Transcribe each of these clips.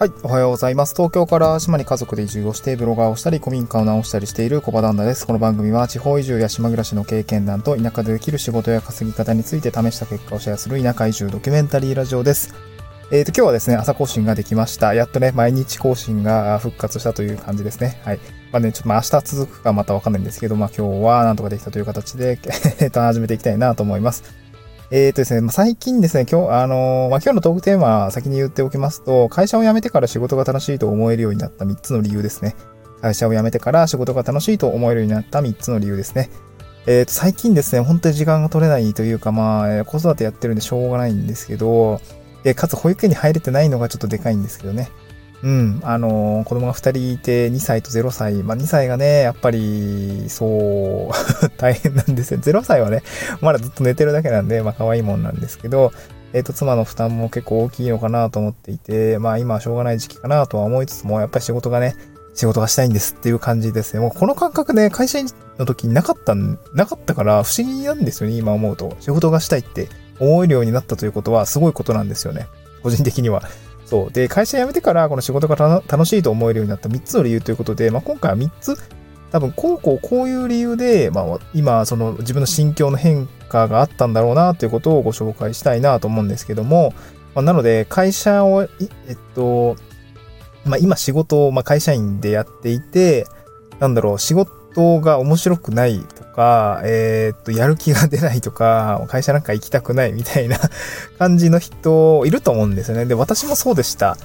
はい、おはようございます。東京から島に家族で移住をして、ブロガーをしたり、古民家を直したりしている小場旦那です。この番組は、地方移住や島暮らしの経験談と、田舎でできる仕事や稼ぎ方について試した結果をシェアする田舎移住ドキュメンタリーラジオです。えっ、ー、と、今日はですね、朝更新ができました。やっとね、毎日更新が復活したという感じですね。はい。まあね、ちょっとまあ明日続くかまたわかんないんですけど、まあ今日はなんとかできたという形で、えっと、始めていきたいなと思います。えっ、ー、とですね、ま、最近ですね、今日、あのー、まあ、今日のトークテーマ先に言っておきますと、会社を辞めてから仕事が楽しいと思えるようになった3つの理由ですね。会社を辞めてから仕事が楽しいと思えるようになった3つの理由ですね。えっ、ー、と、最近ですね、本当に時間が取れないというか、まあ、子育てやってるんでしょうがないんですけど、えかつ保育園に入れてないのがちょっとでかいんですけどね。うん、あのー、子供が2人いて、2歳と0歳。まあ、2歳がね、やっぱり、そう、大変なんですよ。0歳はね、まだずっと寝てるだけなんで、まあ、可愛いもんなんですけど、えっ、ー、と、妻の負担も結構大きいのかなと思っていて、まあ、今はしょうがない時期かなとは思いつつも、やっぱり仕事がね、仕事がしたいんですっていう感じですね。もうこの感覚ね、会社員の時になかった、なかったから不思議なんですよね、今思うと。仕事がしたいって思えるようになったということはすごいことなんですよね。個人的には。そう。で、会社辞めてからこの仕事が楽しいと思えるようになった3つの理由ということで、まあ、今回は3つ、多分、こうこうこういう理由で、まあ、今、その自分の心境の変化があったんだろうなということをご紹介したいなと思うんですけども、まあ、なので、会社を、えっと、まあ、今仕事を、まあ、会社員でやっていて、なんだろう、仕事が面白くないか、えー、っと、やる気が出ないとか、会社なんか行きたくないみたいな 感じの人いると思うんですよね。で、私もそうでした。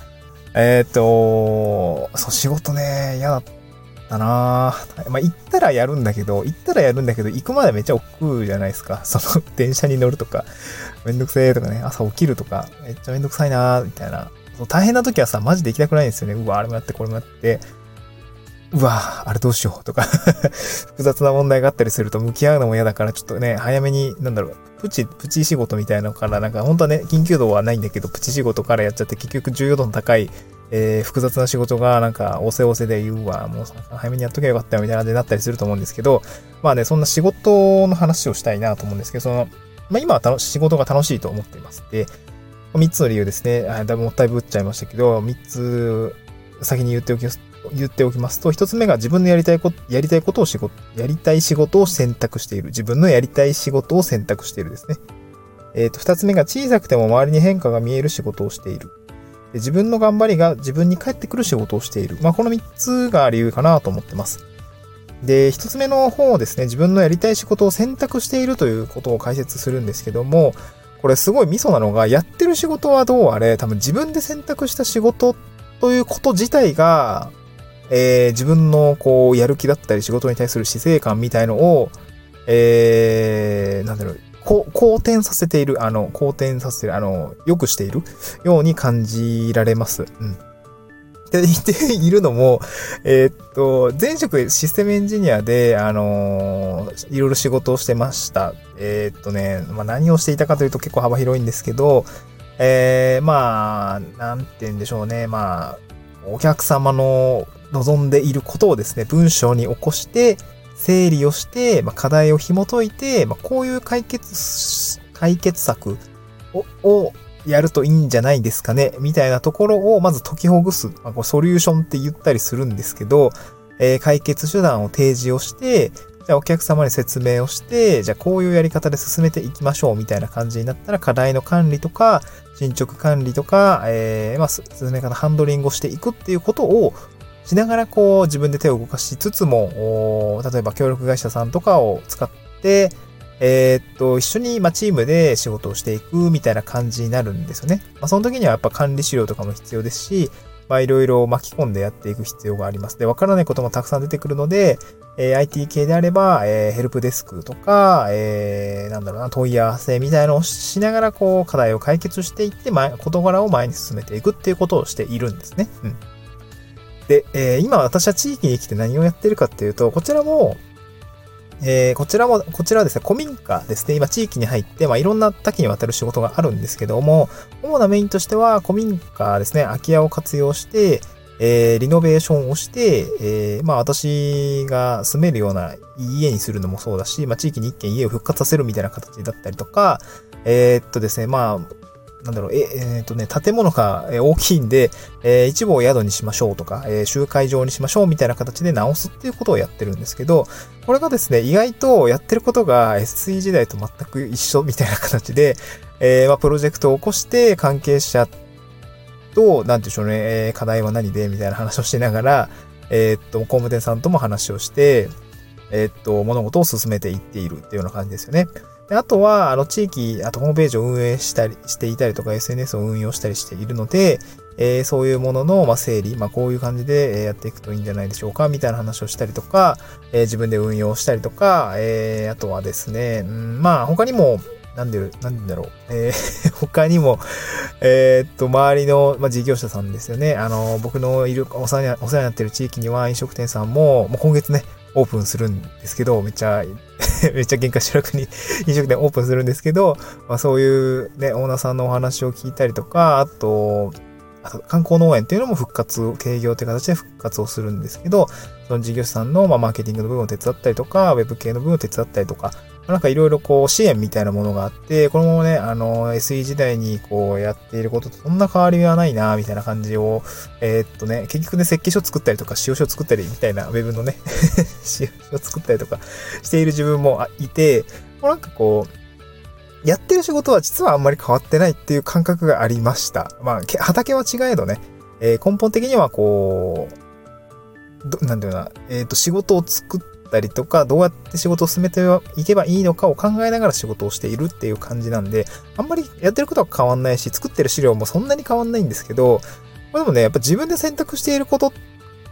えー、っと、そう、仕事ね、嫌だったなまあ、行ったらやるんだけど、行ったらやるんだけど、行くまでめっちゃ億劫じゃないですか。その、電車に乗るとか、めんどくせえとかね、朝起きるとか、めっちゃめんどくさいなみたいな。大変な時はさ、マジで行きたくないんですよね。うわ、あれもやって、これもやって。うわあれどうしようとか 複雑な問題があったりすると向き合うのも嫌だから、ちょっとね、早めに、なんだろう、プチ、プチ仕事みたいなのから、なんか本当はね、緊急度はないんだけど、プチ仕事からやっちゃって結局重要度の高い、えー、複雑な仕事がなんか、おせおせで言うわ、もう早めにやっとけばよかったよみたいな感じになったりすると思うんですけど、まあね、そんな仕事の話をしたいなと思うんですけど、その、まあ今は楽仕事が楽しいと思っています。で、3つの理由ですね。だいぶもったいぶっちゃいましたけど、3つ先に言っておきます言っておきますと、一つ目が自分のやりたいこと、やりたいことを仕事、やりたい仕事を選択している。自分のやりたい仕事を選択しているですね。えっ、ー、と、二つ目が小さくても周りに変化が見える仕事をしている。自分の頑張りが自分に返ってくる仕事をしている。まあ、この三つが理由かなと思ってます。で、一つ目の方をですね、自分のやりたい仕事を選択しているということを解説するんですけども、これすごいミソなのが、やってる仕事はどうあれ、多分自分で選択した仕事ということ自体が、えー、自分のこう、やる気だったり仕事に対する姿勢感みたいのを、えー、なんだろう、こう好転させている、あの、好転させている、あの、良くしているように感じられます。うん。って言っているのも、えー、っと、前職システムエンジニアで、あのー、いろいろ仕事をしてました。えー、っとね、まあ、何をしていたかというと結構幅広いんですけど、えー、まあ、なんて言うんでしょうね。まあ、お客様の望んでいることをですね、文章に起こして、整理をして、まあ、課題を紐解いて、まあ、こういう解決、解決策ををやるといいんじゃないですかね、みたいなところをまず解きほぐす。まあ、こソリューションって言ったりするんですけど、えー、解決手段を提示をして、じゃあお客様に説明をして、じゃあこういうやり方で進めていきましょうみたいな感じになったら課題の管理とか、進捗管理とか、えー、まあ、進め方、ハンドリングをしていくっていうことをしながらこう自分で手を動かしつつも、例えば協力会社さんとかを使って、えー、っと、一緒に、ま、チームで仕事をしていくみたいな感じになるんですよね。まあ、その時にはやっぱ管理資料とかも必要ですし、まあ、いろいろ巻き込んでやっていく必要があります。で、わからないこともたくさん出てくるので、えー、IT 系であれば、えー、ヘルプデスクとか、えー、なんだろうな、問い合わせみたいなのをしながら、こう、課題を解決していって、前、事柄を前に進めていくっていうことをしているんですね。うん。で、えー、今私は地域に来て何をやってるかっていうと、こちらも、えー、こちらも、こちらはですね、古民家ですね。今地域に入って、まあ、いろんな多岐にわたる仕事があるんですけども、主なメインとしては、古民家ですね、空き家を活用して、えー、リノベーションをして、えー、まあ私が住めるような家にするのもそうだし、まあ地域に一軒家を復活させるみたいな形だったりとか、えー、っとですね、まあ、なんだろう、え、えー、っとね、建物が大きいんで、えー、一部を宿にしましょうとか、えー、集会場にしましょうみたいな形で直すっていうことをやってるんですけど、これがですね、意外とやってることが SE 時代と全く一緒みたいな形で、えー、まあ、プロジェクトを起こして関係者と、なんていうんでしょうね、えー、課題は何でみたいな話をしながら、えー、っと、工務店さんとも話をして、えー、っと、物事を進めていっているっていうような感じですよね。であとは、あの、地域、あとホームページを運営したり、していたりとか、SNS を運用したりしているので、えー、そういうものの、まあ、整理、まあ、こういう感じでやっていくといいんじゃないでしょうか、みたいな話をしたりとか、えー、自分で運用したりとか、えー、あとはですね、うん、まあ、他にも、なんで、なんでだろう。えー、他にも、えー、っと、周りの、まあ、事業者さんですよね。あの、僕のいる、お世話、お世話になっている地域には飲食店さんも、もう今月ね、オープンするんですけど、めっちゃ、めっちゃ喧嘩しなくに 飲食店オープンするんですけど、まあ、そういうね、オーナーさんのお話を聞いたりとか、あと、あと観光農園っていうのも復活、経業って形で復活をするんですけど、その事業者さんのまマーケティングの部分を手伝ったりとか、ウェブ系の部分を手伝ったりとか、なんかいろいろこう支援みたいなものがあって、このままね、あの、SE 時代にこうやっていることとそんな変わりはないな、みたいな感じを、えー、っとね、結局ね、設計書作ったりとか、使用書作ったりみたいな、ウェブのね 使用書作ったりとかしている自分もいて、もうなんかこう、やってる仕事は実はあんまり変わってないっていう感覚がありました。まあ、畑は違えどね、えー、根本的にはこう、どなんていうな、えっ、と、仕事を作ってったりとか、どうやって仕事を進めていけばいいのかを考えながら仕事をしているっていう感じなんで、あんまりやってることは変わんないし、作ってる資料もそんなに変わんないんですけど、まあ、でもね、やっぱ自分で選択していることっ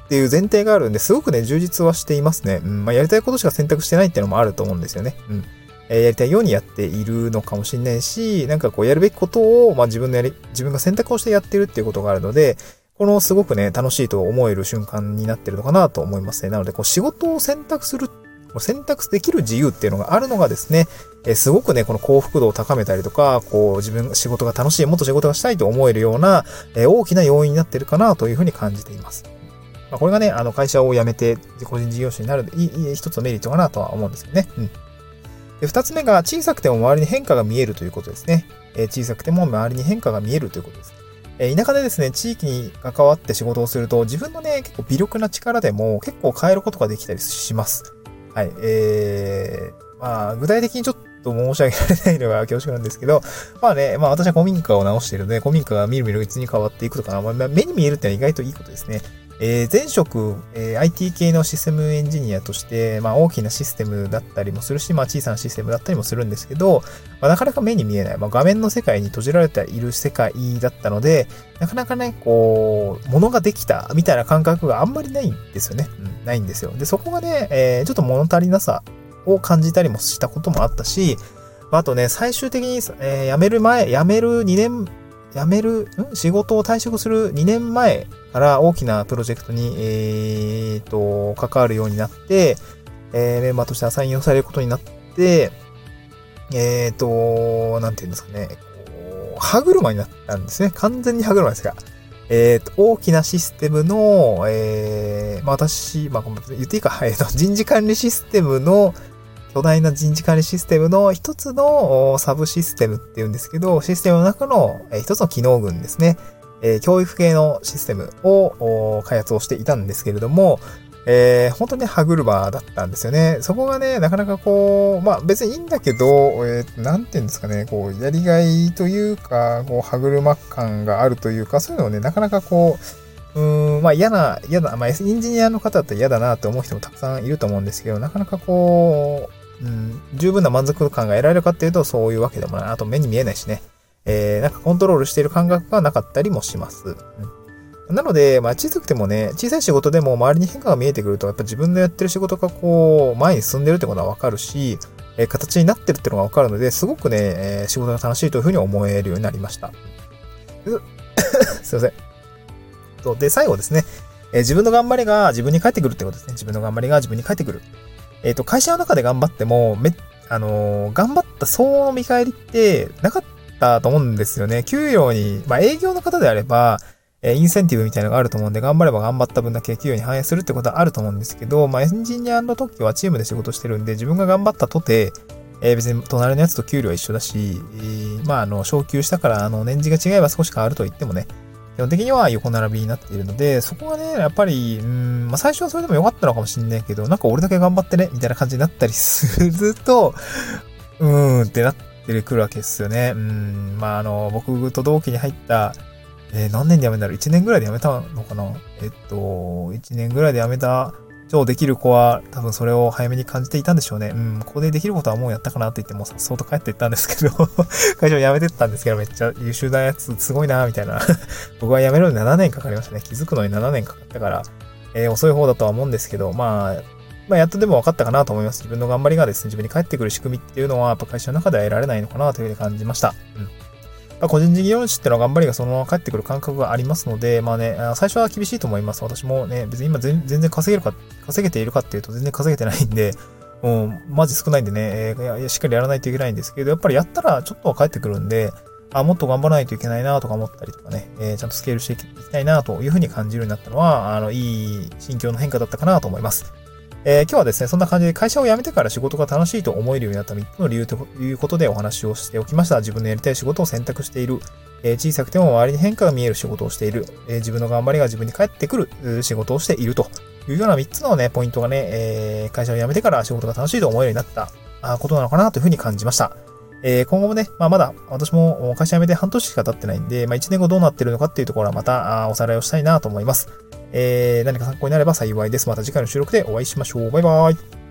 ていう前提があるんで、すごくね、充実はしていますね。うん、まあ、やりたいことしか選択してないっていうのもあると思うんですよね。うん。えー、やりたいようにやっているのかもしれないし、なんかこうやるべきことを、まあ自分のやり、自分が選択をしてやってるっていうことがあるので、このすごくね、楽しいと思える瞬間になってるのかなと思いますね。なので、こう仕事を選択する選択できる自由っていうのがあるのがですね、えすごくね、この幸福度を高めたりとか、こう自分、仕事が楽しい、もっと仕事がしたいと思えるような、え大きな要因になってるかなというふうに感じています。まあ、これがね、あの会社を辞めて個人事業主になるいい一つのメリットかなとは思うんですよね。うん。で、二つ目が小さくても周りに変化が見えるということですね。え小さくても周りに変化が見えるということです。え田舎でですね、地域に関わって仕事をすると、自分のね、結構微力な力でも結構変えることができたりします。はい。えー、まあ、具体的にちょっと申し上げられないのが恐縮なんですけど、まあね、まあ私は古民家を直しているので、古民家がみるみるうちに変わっていくとか、まあ、目に見えるってのは意外といいことですね。えー、前職、えー、IT 系のシステムエンジニアとして、まあ、大きなシステムだったりもするし、まあ、小さなシステムだったりもするんですけど、まあ、なかなか目に見えない、まあ、画面の世界に閉じられている世界だったので、なかなかね、こう、物ができたみたいな感覚があんまりないんですよね。うん、ないんですよ。で、そこがね、えー、ちょっと物足りなさを感じたりもしたこともあったし、あとね、最終的に、えー、辞める前、辞める2年辞める、ん仕事を退職する2年前から大きなプロジェクトに、えー、と、関わるようになって、えー、メンバーとしてアサインをされることになって、えー、と、なんていうんですかね、歯車になったんですね。完全に歯車ですが。えー、と、大きなシステムの、えー、まあ、私、まあ、言っていいか、えー、と、人事管理システムの、巨大な人事管理システムの一つのサブシステムっていうんですけど、システムの中の一つの機能群ですね。教育系のシステムを開発をしていたんですけれども、えー、本当に歯車だったんですよね。そこがね、なかなかこう、まあ別にいいんだけど、えー、なんていうんですかね、こう、やりがいというか、こう、歯車感があるというか、そういうのをね、なかなかこう、うん、まあ嫌な、嫌な、まあエンジニアの方だったら嫌だなって思う人もたくさんいると思うんですけど、なかなかこう、うん、十分な満足感が得られるかっていうと、そういうわけでもない。あと目に見えないしね。えー、なんかコントロールしている感覚がなかったりもします。うん、なので、まあ小さくてもね、小さい仕事でも周りに変化が見えてくると、やっぱ自分のやってる仕事がこう、前に進んでるってことはわかるし、えー、形になってるってのがわかるので、すごくね、えー、仕事が楽しいというふうに思えるようになりました。すいません。そう。で、最後ですね。えー、自分の頑張りが自分に返ってくるってことですね。自分の頑張りが自分に返ってくる。えっ、ー、と、会社の中で頑張っても、め、あのー、頑張った相応の見返りってなかったと思うんですよね。給料に、まあ、営業の方であれば、えインセンティブみたいなのがあると思うんで、頑張れば頑張った分だけ給与に反映するってことはあると思うんですけど、まあ、エンジニアの時はチームで仕事してるんで、自分が頑張ったとて、えー、別に隣のやつと給料は一緒だし、えー、まあ、あの、昇給したから、あの、年次が違えば少し変わると言ってもね、基本的には横並びになっているので、そこがね、やっぱり、うん、まあ、最初はそれでも良かったのかもしんないけど、なんか俺だけ頑張ってね、みたいな感じになったりすると、うーんってなってくるわけですよね。うん、まあ、あの、僕と同期に入った、えー、何年で辞めたの ?1 年ぐらいで辞めたのかな？えっと、1年ぐらいで辞めた超できる子は多分それを早めに感じていたんでしょうね。うん、ここでできることはもうやったかなって言ってもさっそうと帰っていったんですけど 会社を辞めてったんですけど、めっちゃ優秀なやつすごいなみたいな 僕は辞めるのに7年かかりましたね。気づくのに7年かかったから、えー、遅い方だとは思うんですけど、まあ、まあ、やっとでも分かったかなと思います。自分の頑張りがですね、自分に返ってくる仕組みっていうのは、やっぱ会社の中では得られないのかなというふうに感じました。うん。まあ、個人事業主ってのは頑張りがそのまま返ってくる感覚がありますので、まあね、最初は厳しいと思います。私もね、別に今全然稼げるか、稼げているかっていうと全然稼げてないんで、も う、マジ少ないんでね、えー、しっかりやらないといけないんですけど、やっぱりやったらちょっとは返ってくるんで、あ、もっと頑張らないといけないなとか思ったりとかね、えー、ちゃんとスケールしていきたいなというふうに感じるようになったのは、あの、いい心境の変化だったかなと思います。えー、今日はですね、そんな感じで会社を辞めてから仕事が楽しいと思えるようになった3つの理由ということでお話をしておきました。自分のやりたい仕事を選択している。えー、小さくても周りに変化が見える仕事をしている。えー、自分の頑張りが自分に返ってくる仕事をしているというような3つのね、ポイントがね、え会社を辞めてから仕事が楽しいと思えるようになったことなのかなというふうに感じました。え今後もね、まあ、まだ私も会社辞めて半年しか経ってないんで、まあ、1年後どうなってるのかっていうところはまたおさらいをしたいなと思います。えー、何か参考になれば幸いです。また次回の収録でお会いしましょう。バイバイ。